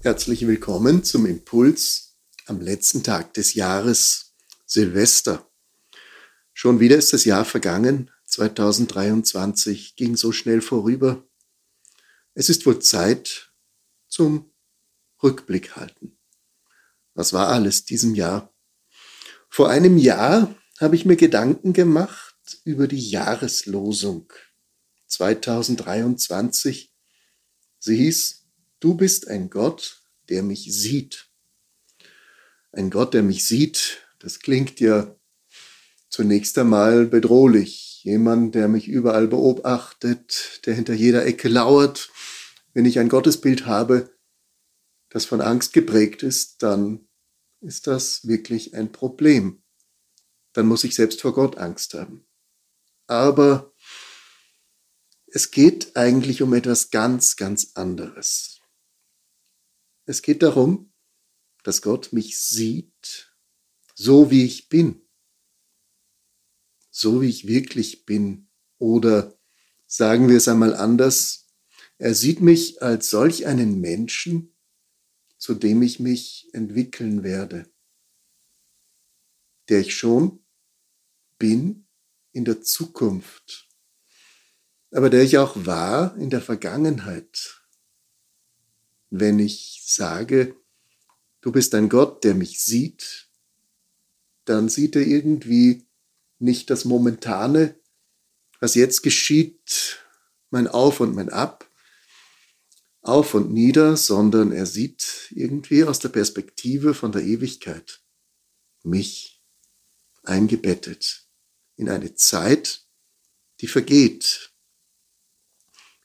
Herzlich willkommen zum Impuls am letzten Tag des Jahres Silvester. Schon wieder ist das Jahr vergangen. 2023 ging so schnell vorüber. Es ist wohl Zeit zum Rückblick halten. Was war alles diesem Jahr? Vor einem Jahr habe ich mir Gedanken gemacht über die Jahreslosung 2023. Sie hieß, du bist ein Gott, der mich sieht. Ein Gott, der mich sieht, das klingt ja zunächst einmal bedrohlich. Jemand, der mich überall beobachtet, der hinter jeder Ecke lauert. Wenn ich ein Gottesbild habe, das von Angst geprägt ist, dann ist das wirklich ein Problem. Dann muss ich selbst vor Gott Angst haben. Aber es geht eigentlich um etwas ganz, ganz anderes. Es geht darum, dass Gott mich sieht, so wie ich bin, so wie ich wirklich bin. Oder sagen wir es einmal anders, er sieht mich als solch einen Menschen, zu dem ich mich entwickeln werde, der ich schon bin in der Zukunft, aber der ich auch war in der Vergangenheit wenn ich sage, du bist ein Gott, der mich sieht, dann sieht er irgendwie nicht das Momentane, was jetzt geschieht, mein Auf und mein Ab, auf und nieder, sondern er sieht irgendwie aus der Perspektive von der Ewigkeit mich eingebettet in eine Zeit, die vergeht,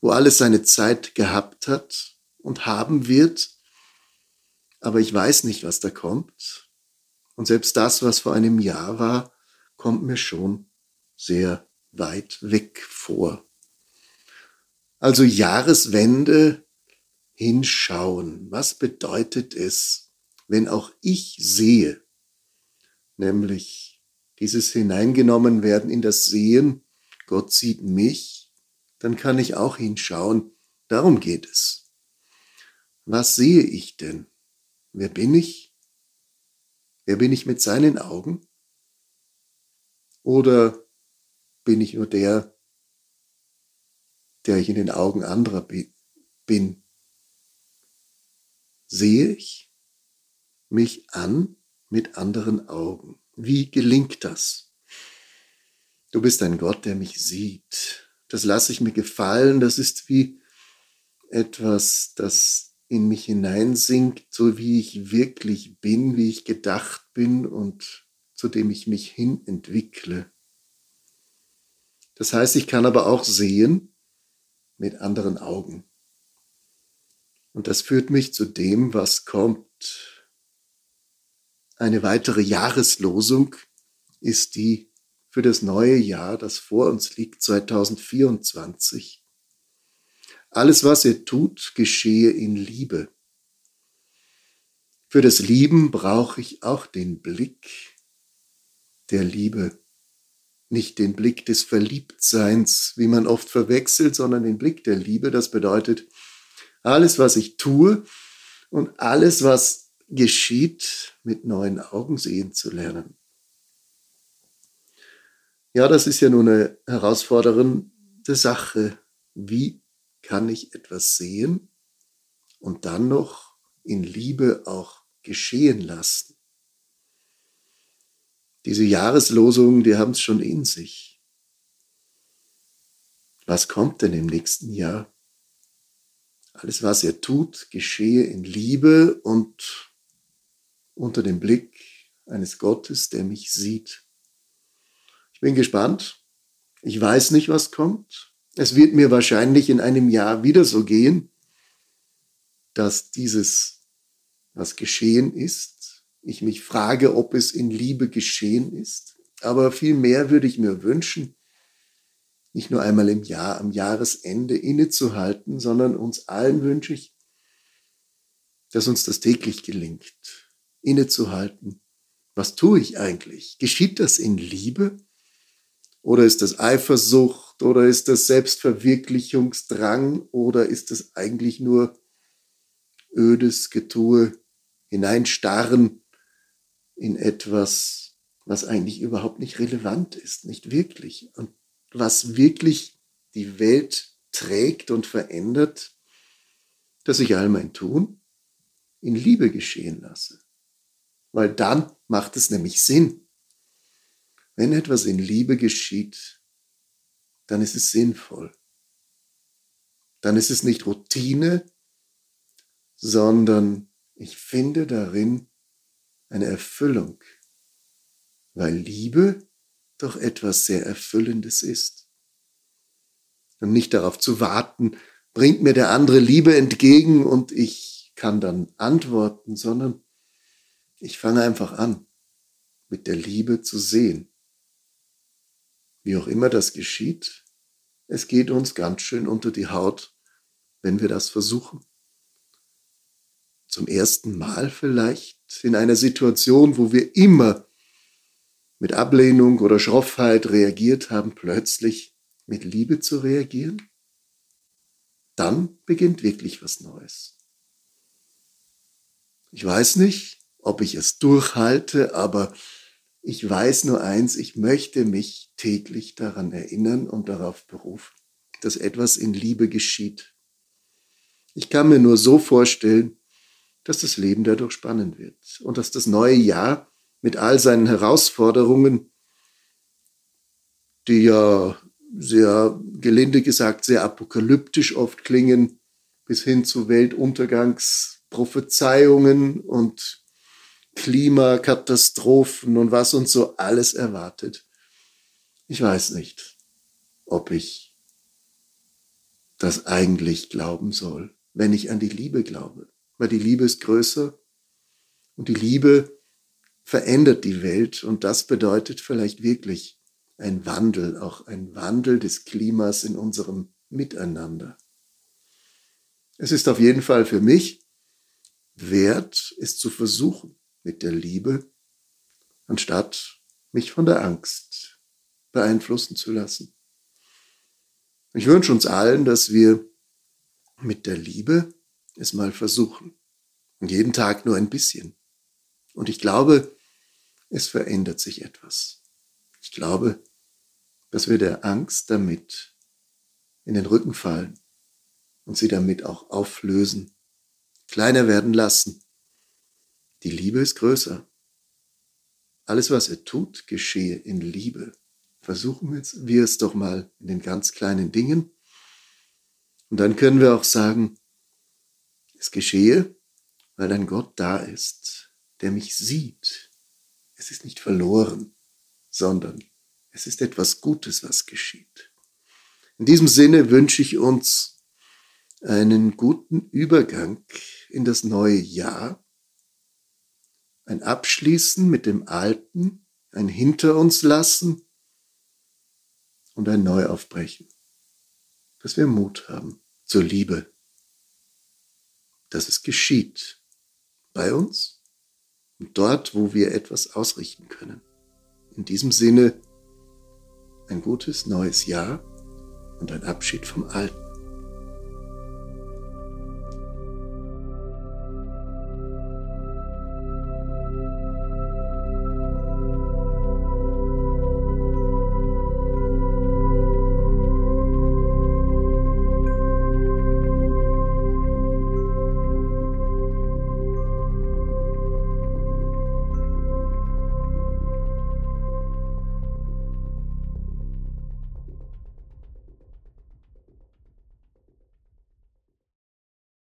wo alles seine Zeit gehabt hat und haben wird, aber ich weiß nicht, was da kommt. Und selbst das, was vor einem Jahr war, kommt mir schon sehr weit weg vor. Also Jahreswende hinschauen. Was bedeutet es, wenn auch ich sehe, nämlich dieses hineingenommen werden in das Sehen, Gott sieht mich, dann kann ich auch hinschauen. Darum geht es. Was sehe ich denn? Wer bin ich? Wer bin ich mit seinen Augen? Oder bin ich nur der, der ich in den Augen anderer bin? Sehe ich mich an mit anderen Augen? Wie gelingt das? Du bist ein Gott, der mich sieht. Das lasse ich mir gefallen. Das ist wie etwas, das in mich hineinsinkt, so wie ich wirklich bin, wie ich gedacht bin und zu dem ich mich hin entwickle. Das heißt, ich kann aber auch sehen mit anderen Augen. Und das führt mich zu dem, was kommt. Eine weitere Jahreslosung ist die für das neue Jahr, das vor uns liegt, 2024. Alles, was er tut, geschehe in Liebe. Für das Lieben brauche ich auch den Blick der Liebe. Nicht den Blick des Verliebtseins, wie man oft verwechselt, sondern den Blick der Liebe. Das bedeutet, alles, was ich tue und alles, was geschieht, mit neuen Augen sehen zu lernen. Ja, das ist ja nun eine herausfordernde Sache. Wie kann ich etwas sehen und dann noch in Liebe auch geschehen lassen. Diese Jahreslosungen, die haben es schon in sich. Was kommt denn im nächsten Jahr? Alles, was er tut, geschehe in Liebe und unter dem Blick eines Gottes, der mich sieht. Ich bin gespannt. Ich weiß nicht, was kommt. Es wird mir wahrscheinlich in einem Jahr wieder so gehen, dass dieses, was geschehen ist, ich mich frage, ob es in Liebe geschehen ist. Aber viel mehr würde ich mir wünschen, nicht nur einmal im Jahr, am Jahresende innezuhalten, sondern uns allen wünsche ich, dass uns das täglich gelingt, innezuhalten. Was tue ich eigentlich? Geschieht das in Liebe? Oder ist das Eifersucht? Oder ist das Selbstverwirklichungsdrang? Oder ist das eigentlich nur ödes Getue, hineinstarren in etwas, was eigentlich überhaupt nicht relevant ist, nicht wirklich. Und was wirklich die Welt trägt und verändert, dass ich all mein Tun in Liebe geschehen lasse. Weil dann macht es nämlich Sinn. Wenn etwas in Liebe geschieht, dann ist es sinnvoll. Dann ist es nicht Routine, sondern ich finde darin eine Erfüllung, weil Liebe doch etwas sehr Erfüllendes ist. Und nicht darauf zu warten, bringt mir der andere Liebe entgegen und ich kann dann antworten, sondern ich fange einfach an, mit der Liebe zu sehen. Wie auch immer das geschieht, es geht uns ganz schön unter die Haut, wenn wir das versuchen. Zum ersten Mal vielleicht in einer Situation, wo wir immer mit Ablehnung oder Schroffheit reagiert haben, plötzlich mit Liebe zu reagieren? Dann beginnt wirklich was Neues. Ich weiß nicht, ob ich es durchhalte, aber ich weiß nur eins, ich möchte mich täglich daran erinnern und darauf berufen, dass etwas in Liebe geschieht. Ich kann mir nur so vorstellen, dass das Leben dadurch spannend wird und dass das neue Jahr mit all seinen Herausforderungen, die ja sehr gelinde gesagt sehr apokalyptisch oft klingen, bis hin zu Weltuntergangsprophezeiungen und Klimakatastrophen und was uns so alles erwartet. Ich weiß nicht, ob ich das eigentlich glauben soll, wenn ich an die Liebe glaube. Weil die Liebe ist größer und die Liebe verändert die Welt und das bedeutet vielleicht wirklich ein Wandel, auch ein Wandel des Klimas in unserem Miteinander. Es ist auf jeden Fall für mich wert, es zu versuchen mit der Liebe, anstatt mich von der Angst beeinflussen zu lassen. Ich wünsche uns allen, dass wir mit der Liebe es mal versuchen. Und jeden Tag nur ein bisschen. Und ich glaube, es verändert sich etwas. Ich glaube, dass wir der Angst damit in den Rücken fallen und sie damit auch auflösen, kleiner werden lassen. Die Liebe ist größer. Alles, was er tut, geschehe in Liebe. Versuchen wir es doch mal in den ganz kleinen Dingen. Und dann können wir auch sagen, es geschehe, weil ein Gott da ist, der mich sieht, es ist nicht verloren, sondern es ist etwas Gutes, was geschieht. In diesem Sinne wünsche ich uns einen guten Übergang in das neue Jahr, ein Abschließen mit dem Alten, ein Hinter uns lassen und ein Neuaufbrechen, dass wir Mut haben zur Liebe, dass es geschieht bei uns und dort, wo wir etwas ausrichten können. In diesem Sinne ein gutes neues Jahr und ein Abschied vom Alten.